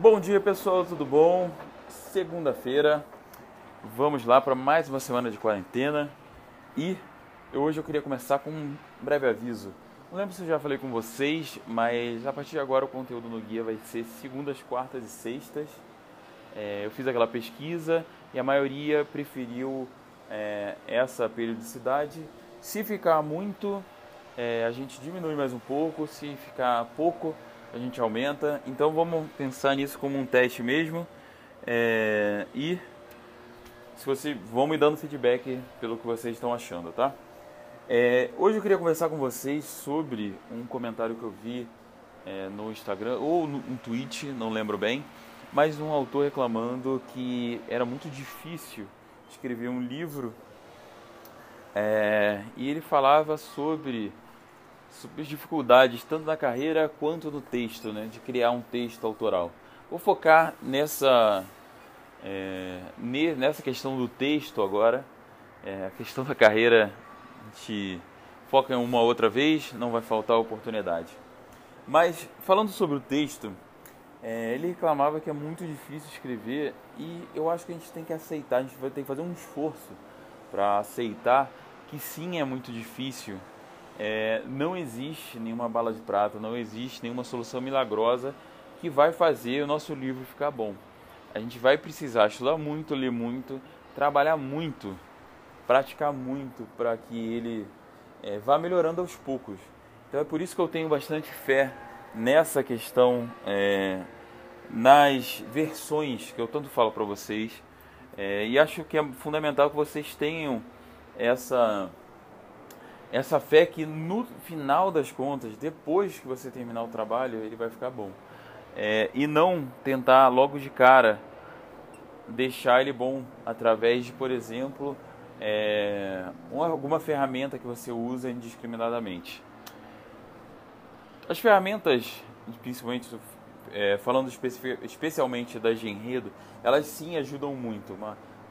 Bom dia pessoal, tudo bom? Segunda-feira, vamos lá para mais uma semana de quarentena e hoje eu queria começar com um breve aviso. Não lembro se eu já falei com vocês, mas a partir de agora o conteúdo no guia vai ser segundas, quartas e sextas. É, eu fiz aquela pesquisa e a maioria preferiu é, essa periodicidade. Se ficar muito, é, a gente diminui mais um pouco, se ficar pouco, a gente aumenta. Então vamos pensar nisso como um teste mesmo. É, e se você vão me dando feedback pelo que vocês estão achando, tá? É, hoje eu queria conversar com vocês sobre um comentário que eu vi é, no Instagram ou no, no tweet, não lembro bem, mas um autor reclamando que era muito difícil escrever um livro é, e ele falava sobre, dificuldades tanto na carreira quanto no texto, né, de criar um texto autoral. Vou focar nessa, é, nessa questão do texto agora. É, a questão da carreira a gente foca em uma outra vez, não vai faltar oportunidade. Mas falando sobre o texto, é, ele reclamava que é muito difícil escrever e eu acho que a gente tem que aceitar, a gente vai ter que fazer um esforço para aceitar que sim é muito difícil. É, não existe nenhuma bala de prata, não existe nenhuma solução milagrosa que vai fazer o nosso livro ficar bom. A gente vai precisar estudar muito, ler muito, trabalhar muito, praticar muito para que ele é, vá melhorando aos poucos. Então é por isso que eu tenho bastante fé nessa questão, é, nas versões que eu tanto falo para vocês. É, e acho que é fundamental que vocês tenham essa, essa fé que no final das contas, depois que você terminar o trabalho, ele vai ficar bom. É, e não tentar logo de cara deixar ele bom através de, por exemplo, é, uma, alguma ferramenta que você usa indiscriminadamente. As ferramentas, principalmente é, falando especialmente das de enredo, elas sim ajudam muito.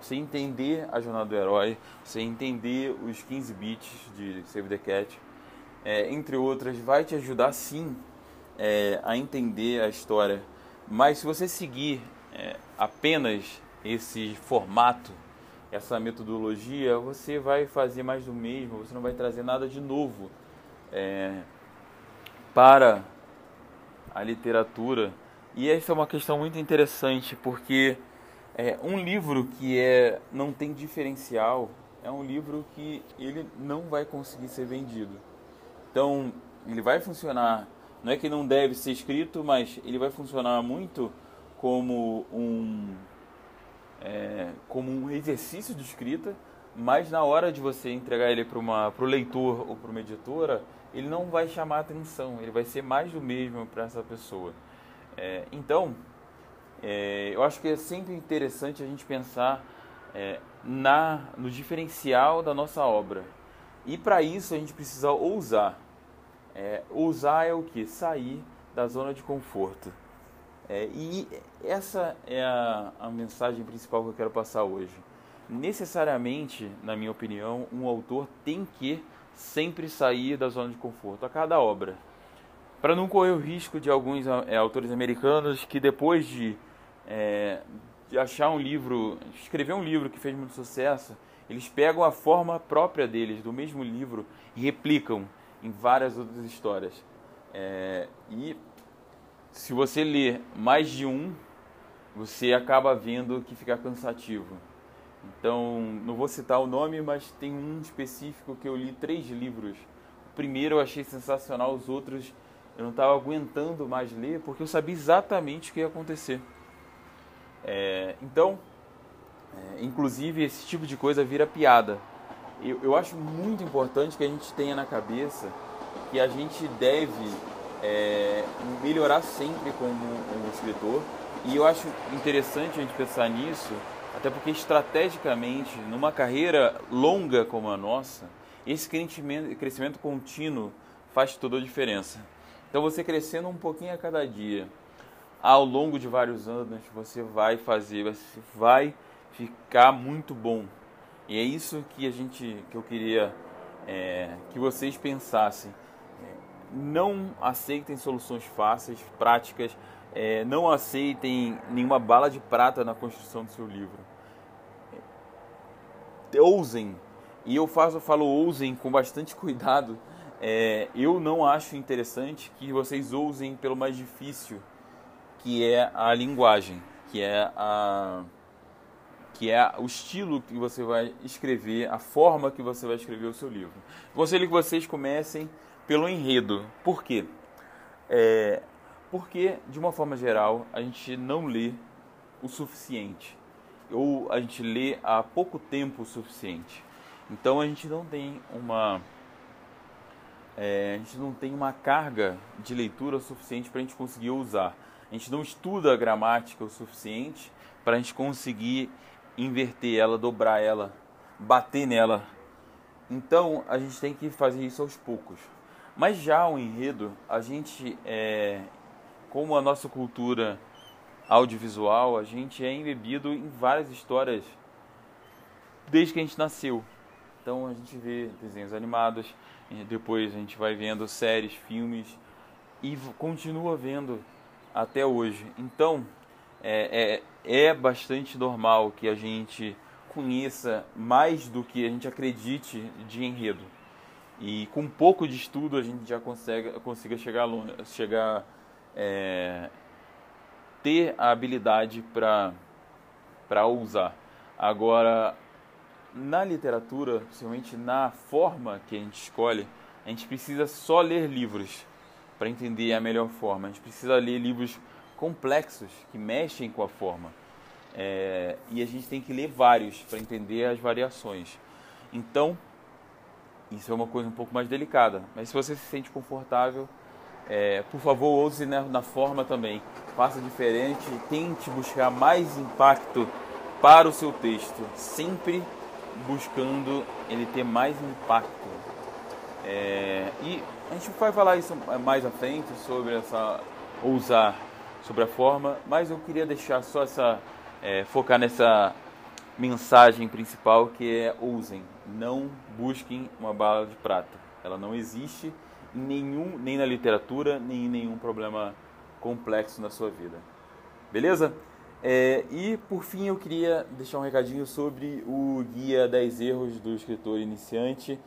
Você entender a jornada do herói, você entender os 15 bits de Save the Cat, é, entre outras, vai te ajudar sim é, a entender a história. Mas se você seguir é, apenas esse formato, essa metodologia, você vai fazer mais do mesmo, você não vai trazer nada de novo é, para a literatura. E essa é uma questão muito interessante, porque é, um livro que é, não tem diferencial é um livro que ele não vai conseguir ser vendido. Então, ele vai funcionar, não é que não deve ser escrito, mas ele vai funcionar muito como um, é, como um exercício de escrita, mas na hora de você entregar ele para o leitor ou para uma editora, ele não vai chamar atenção, ele vai ser mais do mesmo para essa pessoa. É, então, é, eu acho que é sempre interessante a gente pensar é, na, no diferencial da nossa obra. E para isso a gente precisa ousar. É, ousar é o que? Sair da zona de conforto. É, e essa é a, a mensagem principal que eu quero passar hoje. Necessariamente, na minha opinião, um autor tem que sempre sair da zona de conforto a cada obra. Para não correr o risco de alguns é, autores americanos que depois de, é, de achar um livro, escrever um livro que fez muito sucesso, eles pegam a forma própria deles, do mesmo livro, e replicam em várias outras histórias. É, e se você ler mais de um, você acaba vendo que fica cansativo. Então, não vou citar o nome, mas tem um específico que eu li três livros. O primeiro eu achei sensacional, os outros eu não estava aguentando mais ler porque eu sabia exatamente o que ia acontecer. É, então, é, inclusive, esse tipo de coisa vira piada. Eu, eu acho muito importante que a gente tenha na cabeça que a gente deve é, melhorar sempre como um escritor. E eu acho interessante a gente pensar nisso até porque estrategicamente, numa carreira longa como a nossa, esse crescimento, crescimento contínuo faz toda a diferença. Então você crescendo um pouquinho a cada dia, ao longo de vários anos, você vai fazer, você vai ficar muito bom. E é isso que a gente, que eu queria é, que vocês pensassem. Não aceitem soluções fáceis, práticas. é, não aceitem nenhuma bala de prata na construção do seu livro. Ousem, e eu faço, falo ousem com bastante cuidado. É, eu não acho interessante que vocês ousem pelo mais difícil, que é a linguagem, que é a que é o estilo que você vai escrever, a forma que você vai escrever o seu livro. Conselho que vocês comecem pelo enredo. Por quê? É, porque, de uma forma geral, a gente não lê o suficiente. Ou a gente lê há pouco tempo o suficiente. Então a gente não tem uma. É, a gente não tem uma carga de leitura suficiente para a gente conseguir usar. A gente não estuda a gramática o suficiente para a gente conseguir inverter ela, dobrar ela, bater nela. Então a gente tem que fazer isso aos poucos. Mas já o enredo, a gente, é, como a nossa cultura audiovisual, a gente é embebido em várias histórias desde que a gente nasceu. Então a gente vê desenhos animados, depois a gente vai vendo séries, filmes e continua vendo até hoje. Então é, é, é bastante normal que a gente conheça mais do que a gente acredite de enredo. E com um pouco de estudo a gente já consegue consiga chegar longe, chegar é, ter a habilidade para para usar. Agora na literatura, principalmente na forma que a gente escolhe, a gente precisa só ler livros para entender a melhor forma. A gente precisa ler livros complexos que mexem com a forma. É, e a gente tem que ler vários para entender as variações. Então, isso é uma coisa um pouco mais delicada. Mas se você se sente confortável, é, por favor, ouse na, na forma também. Faça diferente, tente buscar mais impacto para o seu texto, sempre buscando ele ter mais impacto. É, e a gente vai falar isso mais à frente sobre essa ousar sobre a forma, mas eu queria deixar só essa é, focar nessa mensagem principal que é usem, não busquem uma bala de prata. Ela não existe em nenhum, nem na literatura, nem em nenhum problema complexo na sua vida. Beleza? É, e por fim eu queria deixar um recadinho sobre o guia 10 erros do escritor iniciante.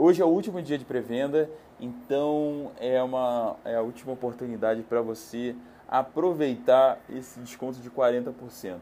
Hoje é o último dia de pré-venda, então é, uma, é a última oportunidade para você aproveitar esse desconto de 40%.